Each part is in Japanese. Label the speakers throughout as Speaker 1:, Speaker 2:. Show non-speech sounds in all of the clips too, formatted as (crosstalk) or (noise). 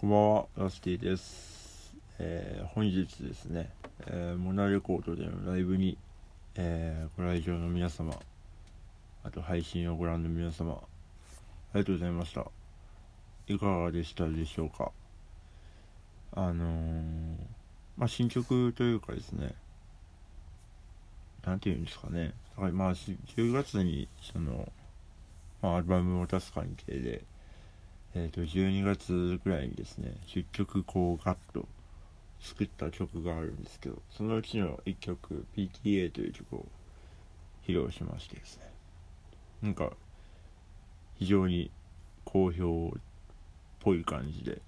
Speaker 1: こんばんは、ラスティです。えー、本日ですね、えー、モナレコードでのライブに、えー、ご来場の皆様、あと配信をご覧の皆様、ありがとうございました。いかがでしたでしょうか？あのー、まあ、新曲というかですね、なんていうんですかね、だからまあ、10月に、その、まあ、アルバムを出す関係で、えー、と12月ぐらいにですね10曲こうガッと作った曲があるんですけどそのうちの1曲 PTA という曲を披露しましてですね。なんか非常に好評っぽい感じで。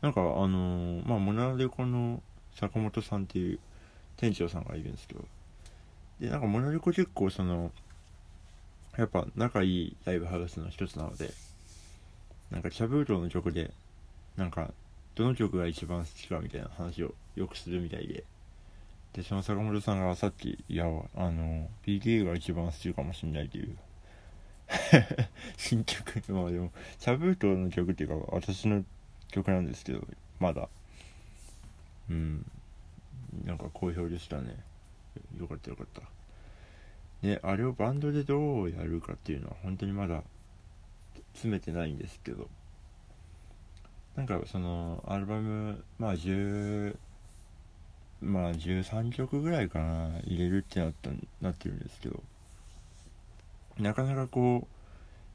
Speaker 1: なんかあのー、まあモナレコの坂本さんっていう店長さんがいるんですけどでなんかモナレコ結構そのやっぱ仲いいライブハウスの一つなのでなんかシャブートの曲でなんかどの曲が一番好きかみたいな話をよくするみたいで。でその坂本さんがさっきいやあの PK が一番好きかもしんないという。(laughs) 新曲まあでもシャブートの曲っていうか私の曲なんですけどまだ。うん。なんか好評でしたね。よかったよかった。であれをバンドでどうやるかっていうのは本当にまだ詰めてないんですけど。なんかそのアルバムまあ10まあ13曲ぐらいかな入れるってなったなってるんですけど。なかなかこ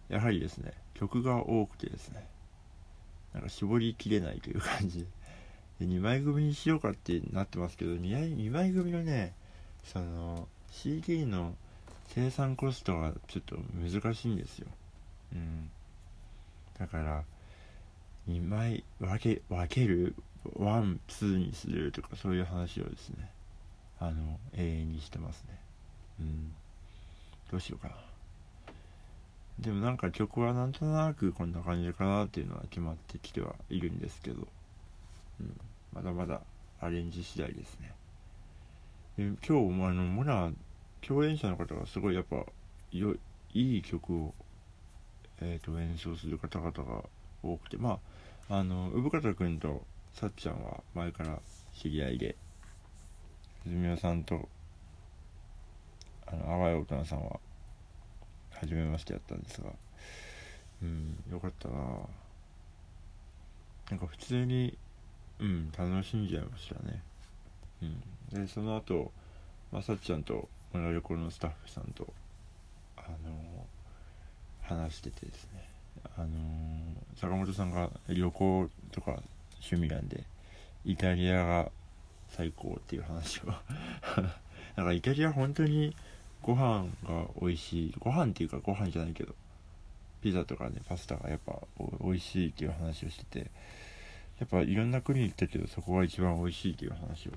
Speaker 1: うやはりですね曲が多くてですね。なんか絞りきれないという感じ。で2枚組にしようかってなってますけど 2, 2枚組のねその CD の生産コストがちょっと難しいんですよ。うん。だから2枚分け分けるワンツーにするとかそういう話をですねあの永遠にしてますね。うん。どうしようかな。でもなんか曲はなんとなくこんな感じかなっていうのは決まってきてはいるんですけど、うん、まだまだアレンジ次第ですね。で今日あのモナ共演者の方がすごいやっぱよいい曲をえーと、演奏する方々が多くてまああの産方君とさっちゃんは前から知り合いで泉谷さんとあの淡い大人さんは初めましてやったんですがうんよかったな。なんか普通にうん楽しんじゃいましたね。うん。でその後まあさっちゃんと村旅行のスタッフさんとあの話しててですね。あのー、坂本さんが旅行とか趣味なんでイタリアが最高っていう話を。(laughs) なんかイタリア本当にご飯が美味しい。ご飯っていうかご飯じゃないけどピザとかねパスタがやっぱ美味しいっていう話をしててやっぱいろんな国行ったけどそこが一番美味しいっていう話を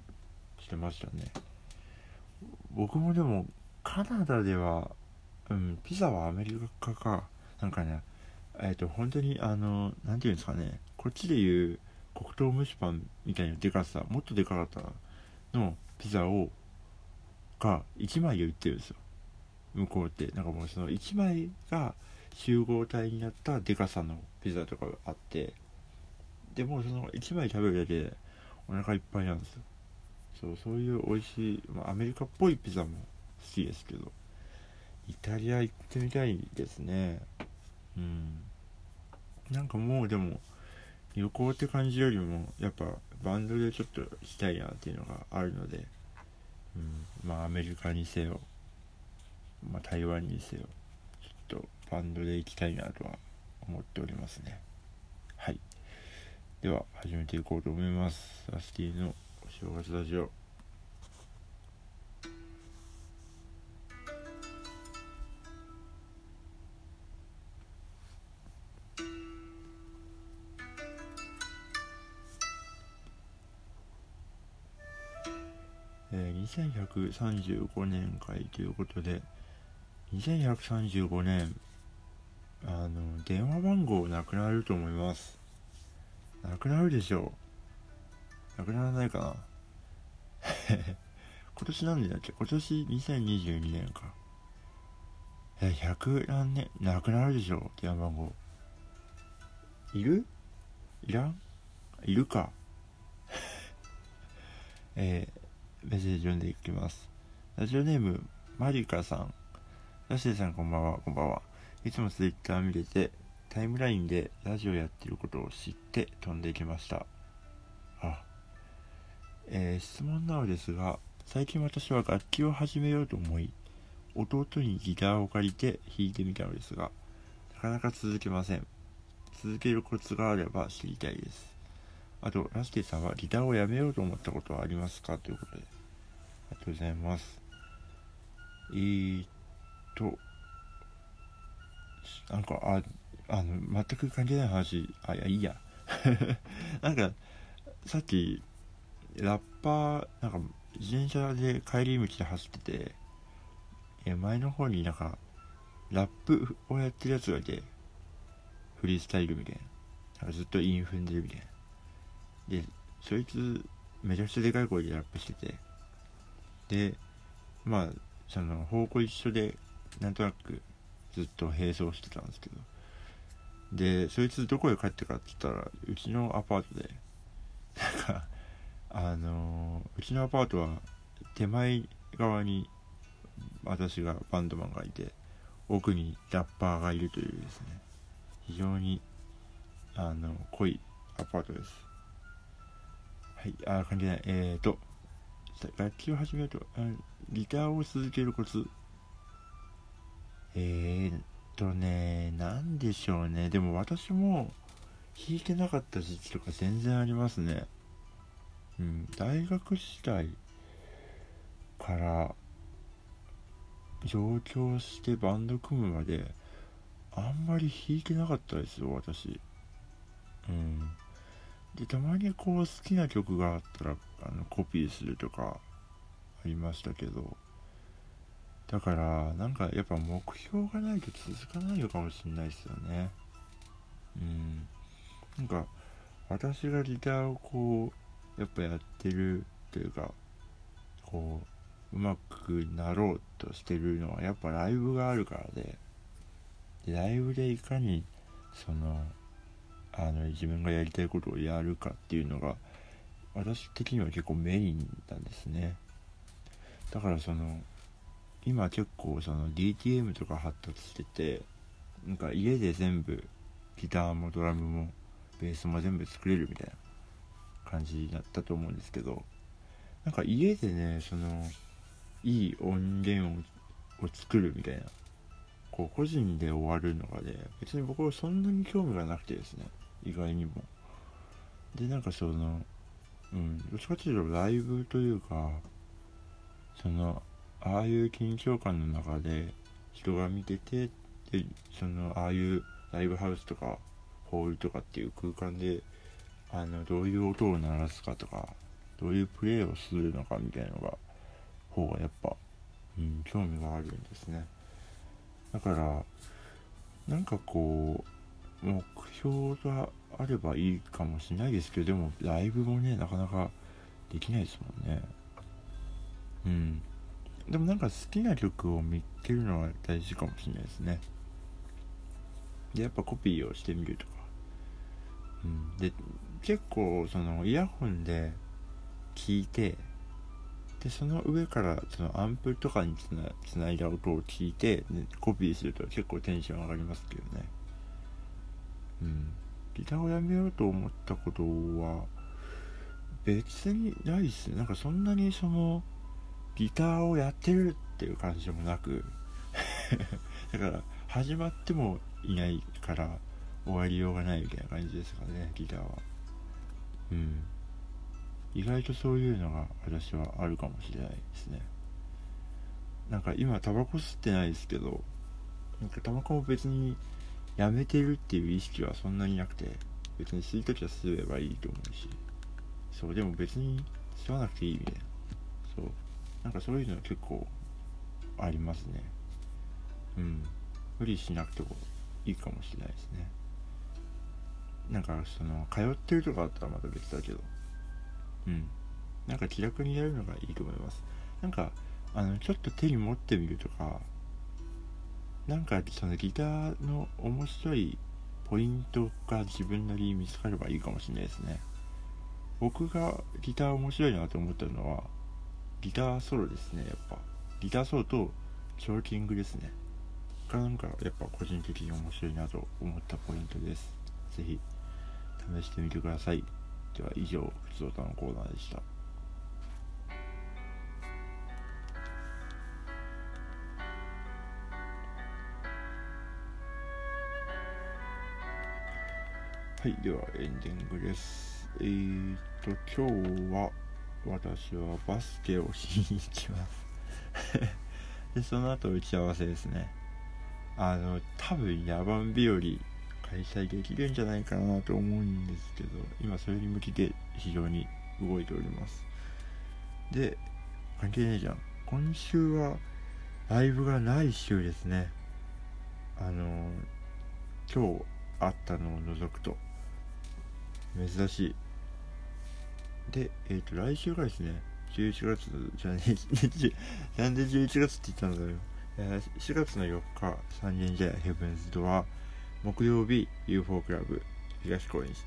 Speaker 1: してましたね。僕もでもカナダではうん、ピザはアメリカか。なんかね、えっ、ー、と、本当に、あの、なんていうんですかね、こっちでいう黒糖蒸しパンみたいなでかさ、もっとでかかったのピザを、が1枚で売ってるんですよ。向こうって。なんかもうその1枚が集合体になったでかさのピザとかがあって、でもその1枚食べるだけでお腹いっぱいなんですよ。そう、そういう美味しい、まあ、アメリカっぽいピザも好きですけど。イタリア行ってみたいですね。うん。なんかもうでも旅行って感じよりもやっぱバンドでちょっとしたいなっていうのがあるので、うん、まあアメリカにせよ、まあ、台湾にせよちょっとバンドで行きたいなとは思っておりますね。はい。では始めていこうと思います。アスティのお正月ラジオ。え、2135年会ということで、2135年、あの、電話番号なくなると思います。なくなるでしょう。なくならないかな。(laughs) 今年何年だっけ？今年2022年か。え、100何年、なくなるでしょう電話番号。いる？いらん？いるか (laughs) えー、メッセージ読んでいきます。ラジオネームマリカさん。ラシーさんこんばんは。こんばんは。いつもツイッター見ててタイムラインでラジオやってることを知って飛んでいきました。あ。えー、質問なのですが最近私は楽器を始めようと思い弟にギターを借りて弾いてみたのですがなかなか続けません。続けるコツがあれば知りたいです。あとラスティさんはギターをやめようと思ったことはありますか？ということで。すありがとうございます。えーっとなんかああの全く関係ない話。あいやいいや。(laughs) なんかさっきラッパーなんか自転車で帰り道で走っててえ前の方になんかラップをやってるやつがいてフリースタイルみたいな。なんかずっとイン踏んでるみたいな。でそいつめちゃくちゃでかい声でラップしててでまあその方向一緒でなんとなくずっと並走してたんですけど。でそいつどこへ帰ってかって言ったらうちのアパートで。なんかあのー、うちのアパートは手前側に私がバンドマンがいて奥にラッパーがいるというですね。非常にあの濃いアパートです。はいあ関係ない。えーと楽器を始めるとギターを続けるコツ。えーとね何でしょうね。でも私も弾いてなかった時期とか全然ありますね。うん大学時代から上京してバンド組むまであんまり弾いてなかったですよ私。うん。でたまにこう好きな曲があったらあのコピーするとかありましたけど。だからなんかやっぱ目標がないと続かないのかもしれないですよね。うん。なんか私がギターをこうやっぱやってるというかこううまくなろうとしてるのはやっぱライブがあるからででライブでいかにそのあの自分がやりたいことをやるかっていうのが私的には結構メインなんですね。だからその今結構その DTM とか発達しててなんか家で全部ギターもドラムもベースも全部作れるみたいな感じだったと思うんですけどなんか家でねそのいい音源を作るみたいなこう個人で終わるのがね別に僕はそんなに興味がなくてですね意外にも。でなんかそのうん。どっちかっていうとライブというかそのああいう緊張感の中で人が見ててでそのああいうライブハウスとかホールとかっていう空間であのどういう音を鳴らすかとかどういうプレーをするのかみたいなのが方がやっぱ、うん、興味があるんですね。だからなんかこう目標があればいいかもしれないですけどでもライブもねなかなかできないですもんね。うん。でもなんか好きな曲を見つけるのは大事かもしれないですね。でやっぱコピーをしてみるとか。うん。で結構そのイヤホンで聞いてでその上からそのアンプとかにつないだ音を聞いて、ね、コピーすると結構テンション上がりますけどね。うん。ギターをやめようと思ったことは別にないっすね。なんかそんなにそのギターをやってるっていう感じもなく。(laughs) だから始まってもいないから終わりようがないみたいな感じですかねギターは。うん。意外とそういうのが私はあるかもしれないですね。なんか今タバコ吸ってないですけどなんかタバコも別にやめてるっていう意識はそんなになくて別に吸い時は吸えばいいと思うし。そうでも別に吸わなくていいみたいな。そう。なんかそういうのは結構ありますね。うん。無理しなくてもいいかもしれないですね。なんかその通ってるとかあったらまた別だけど。うん。なんか気楽にやるのがいいと思います。なんかあのちょっと手に持ってみるとかなんかそのギターの面白いポイントが自分なりに見つかればいいかもしれないですね。僕がギター面白いなと思ったのはギターソロですねやっぱ。ギターソロとチョーキングですね。がなんかやっぱ個人的に面白いなと思ったポイントです。是非試してみてください。では以上ふつおたのコーナーでした。はい、ではエンディングです。えーと、今日は私はバスケをしに行きます (laughs) で、その後打ち合わせですね。あの、多分野蛮日和開催できるんじゃないかなと思うんですけど、今それに向けて非常に動いております。で、関係ねえじゃん。今週はライブがない週ですね。あの、今日あったのを除くと。珍しい。でえっ、ー、と来週がですね11月じゃねえなんで11月って言ったんだよ。4月の4日三軒茶屋ヘブンズドア木曜日 UFO クラブ東高円寺。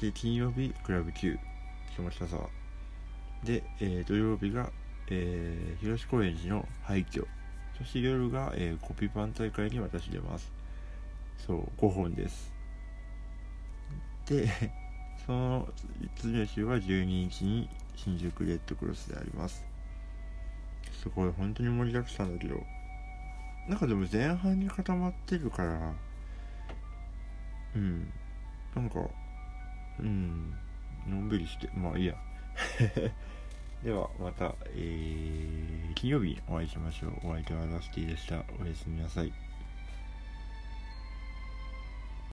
Speaker 1: で金曜日クラブ Q 下北沢。で、えー、土曜日が、えー、東高円寺の廃墟。そして夜が、えー、コピーパン大会に私出ます。そう5本です。で (laughs) その次の週は12日に新宿レッドクロスであります。すごい本当に盛りだくさんだけど。なんかでも前半に固まってるから。うん。なんかうん。のんびりしてまあいいや。(laughs) ではまた、えー、金曜日お会いしましょう。お相手はラスティでした。おやすみなさい。